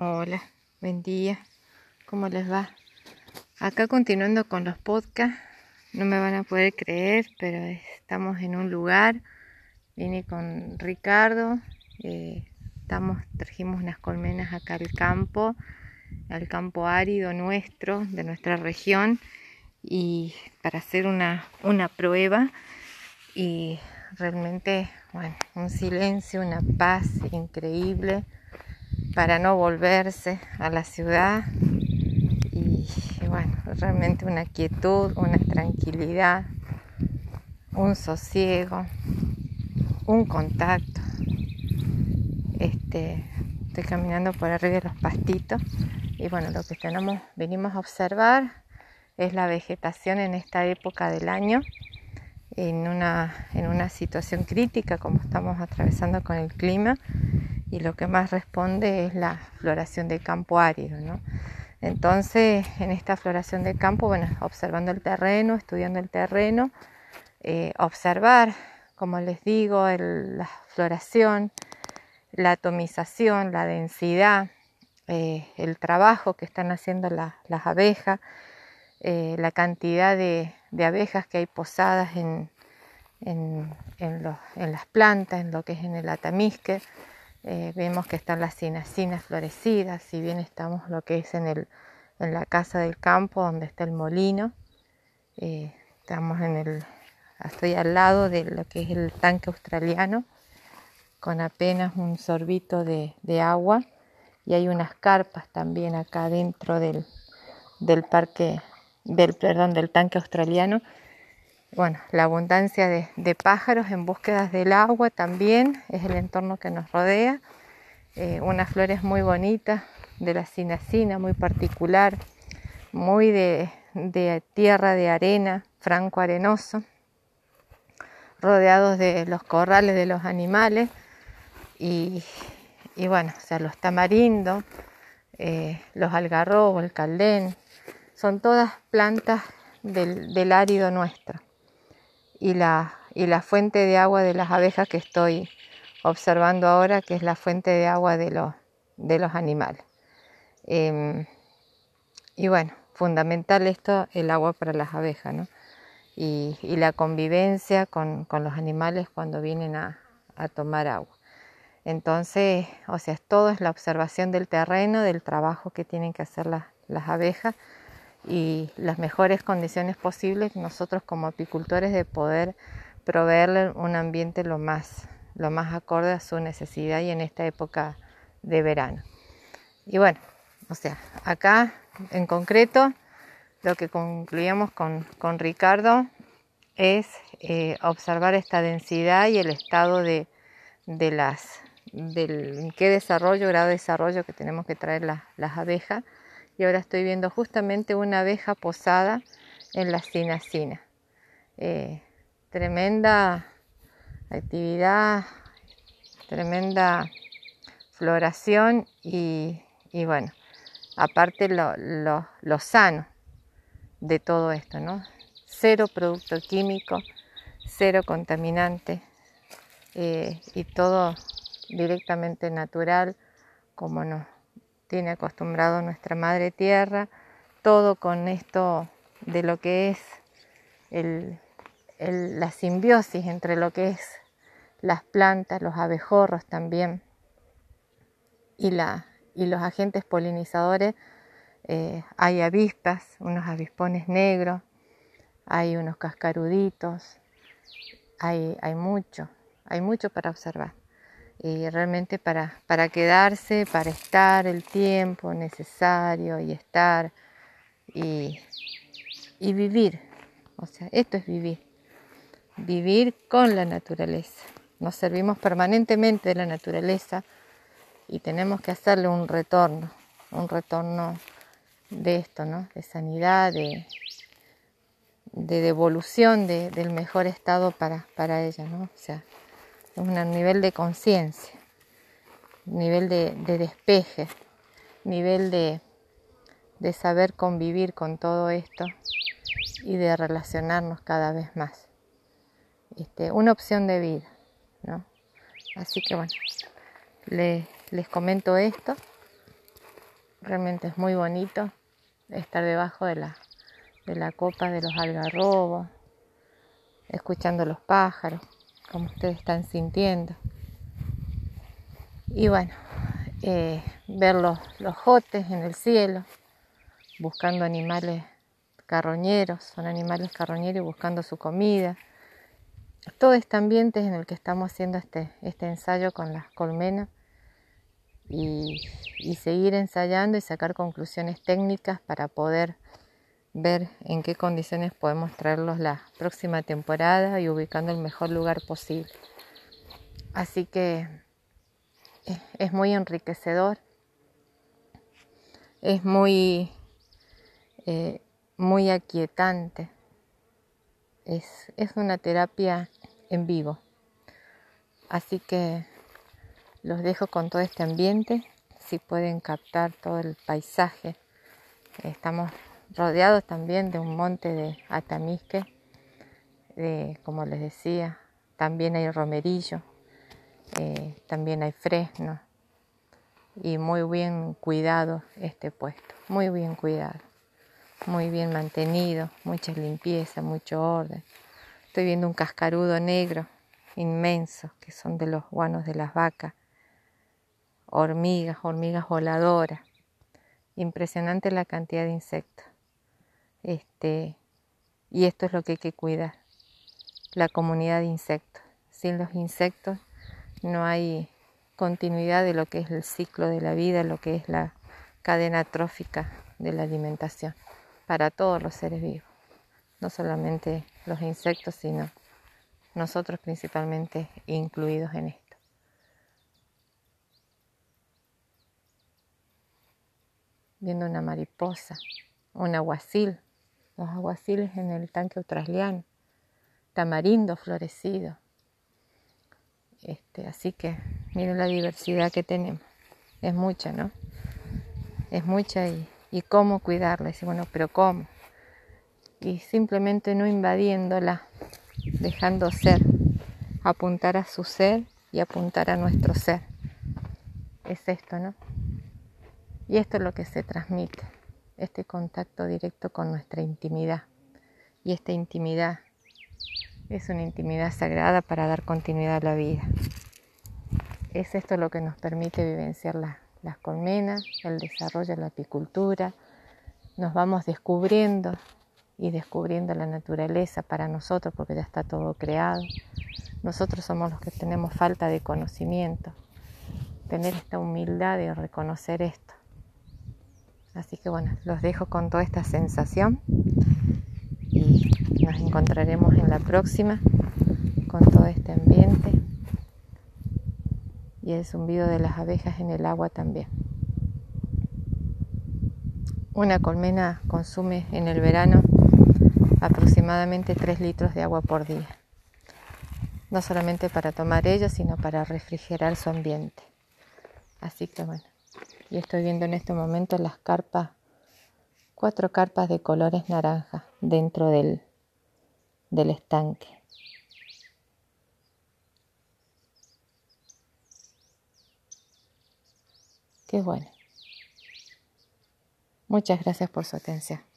Hola, buen día. ¿Cómo les va? Acá continuando con los podcasts. No me van a poder creer, pero estamos en un lugar. Vine con Ricardo. Eh, estamos, trajimos unas colmenas acá al campo, al campo árido nuestro, de nuestra región, y para hacer una, una prueba. Y realmente, bueno, un silencio, una paz increíble para no volverse a la ciudad y, bueno, realmente una quietud, una tranquilidad, un sosiego, un contacto. Este, estoy caminando por arriba de los pastitos y bueno, lo que tenemos, venimos a observar es la vegetación en esta época del año, en una, en una situación crítica como estamos atravesando con el clima y lo que más responde es la floración de campo árido. ¿no? Entonces, en esta floración de campo, bueno, observando el terreno, estudiando el terreno, eh, observar, como les digo, la floración, la atomización, la densidad, eh, el trabajo que están haciendo las abejas, eh, la cantidad de, abejas que hay posadas en, en, en, las plantas, en lo que es en el atamisque. Eh, vemos que están las cinacinas florecidas, si bien estamos lo que es en, el, en la casa del campo donde está el molino. Eh, estamos en el, estoy al lado de lo que es el tanque australiano con apenas un sorbito de, agua y hay unas carpas también acá dentro del, del parque, del, perdón, del tanque australiano bueno, la abundancia de, pájaros en búsquedas del agua también es el entorno que nos rodea. Eh, unas flores muy bonitas de la cinacina, muy particular, muy de, tierra de arena, franco arenoso, rodeados de los corrales de los animales y, bueno, o sea, los tamarindos, eh, los algarrobos, el caldén, son todas plantas del árido nuestro y la, y la fuente de agua de las abejas que estoy observando ahora, que es la fuente de agua de los, de los animales. Em, y bueno, fundamental esto, el agua para las abejas, ¿no? Y, la convivencia con, los animales cuando vienen a, tomar agua. Entonces, o sea, todo es la observación del terreno, del trabajo que tienen que hacer las abejas y las mejores condiciones posibles nosotros como apicultores de poder proveerle un ambiente lo más, lo más acorde a su necesidad y en esta época de verano. Y bueno, o sea, acá en concreto lo que concluíamos con, con Ricardo es eh, observar esta densidad y el estado de, de las del qué desarrollo, grado de desarrollo que tenemos que traer las abejas y ahora estoy viendo justamente una abeja posada en la cinacina. Eh, tremenda actividad, tremenda floración y, bueno, aparte lo, sano de todo esto, ¿no? Cero producto químico, cero contaminante eh, y todo directamente natural como nos tiene acostumbrado nuestra madre tierra, todo con esto de lo que es la simbiosis entre lo que es las plantas, los abejorros también y los agentes polinizadores. Eh, hay avispas, unos avispones negros, hay unos cascaruditos, hay, hay mucho, hay mucho para observar y realmente para, para quedarse, para estar el tiempo necesario y estar y, y vivir. O sea, esto es vivir. Vivir con la naturaleza. Nos servimos permanentemente de la naturaleza y tenemos que hacerle un retorno, un retorno de esto, ¿no? De sanidad, de, de devolución del mejor estado para, para ella, ¿no? O sea, un nivel de conciencia, nivel de, despeje, nivel de, saber convivir con todo esto y de relacionarnos cada vez más. Este, una opción de vida, ¿no? Así que bueno, les, les comento esto realmente es muy bonito estar debajo de la, de la copa de los algarrobos, escuchando los pájaros, como ustedes están sintiendo. Y bueno, eh, ver los, los jotes en el cielo, buscando animales carroñeros, son animales carroñeros buscando su comida. Todo este ambiente en el que estamos haciendo este, este ensayo con las colmenas y, y seguir ensayando y sacar conclusiones técnicas para poder ver en qué condiciones podemos traerlos la próxima temporada y ubicando el mejor lugar posible. Así que es muy enriquecedor, es muy, eh, muy aquietante, es, es una terapia en vivo. Así que los dejo con todo este ambiente, si pueden captar todo el paisaje. Estamos rodeados también de un monte de atamisque, como les decía, también hay romerillo, eh, también hay fresno y muy bien cuidado este puesto, muy bien cuidado, muy bien mantenido, mucha limpieza, mucho orden. Estoy viendo un cascarudo negro inmenso que son de los guanos de las vacas, hormigas, hormigas voladoras, impresionante la cantidad de insectos. Este, y esto es lo que hay que cuidar, la comunidad de insectos. Sin los insectos no hay continuidad de lo que es el ciclo de la vida, lo que es la cadena trófica de la alimentación para todos los seres vivos, no solamente los insectos, sino nosotros principalmente incluidos en esto. Viendo una mariposa, un aguacil, los aguaciles en el tanque australiano, tamarindo florecido. Este, así que miren la diversidad que tenemos. Es mucha, ¿no? Es mucha y, y cómo cuidarla. Y bueno, pero ¿cómo? Y simplemente no invadiéndola, dejando ser, apuntar a su ser y apuntar a nuestro ser. Es esto, ¿no? Y esto es lo que se transmite este contacto directo con nuestra intimidad. Y esta intimidad es una intimidad sagrada para dar continuidad a la vida. Es esto lo que nos permite vivenciar las colmenas, el desarrollo de la apicultura. Nos vamos descubriendo y descubriendo la naturaleza para nosotros porque ya está todo creado. Nosotros somos los que tenemos falta de conocimiento, tener esta humildad de reconocer esto. Así que bueno, los dejo con toda esta sensación y nos encontraremos en la próxima con todo este ambiente y el zumbido de las abejas en el agua también. Una colmena consume en el verano aproximadamente 3 litros de agua por día, no solamente para tomar ella, sino para refrigerar su ambiente. Así que bueno, y estoy viendo en este momento las carpas, cuatro carpas de colores naranja dentro del, del estanque. Qué bueno. Muchas gracias por su atención.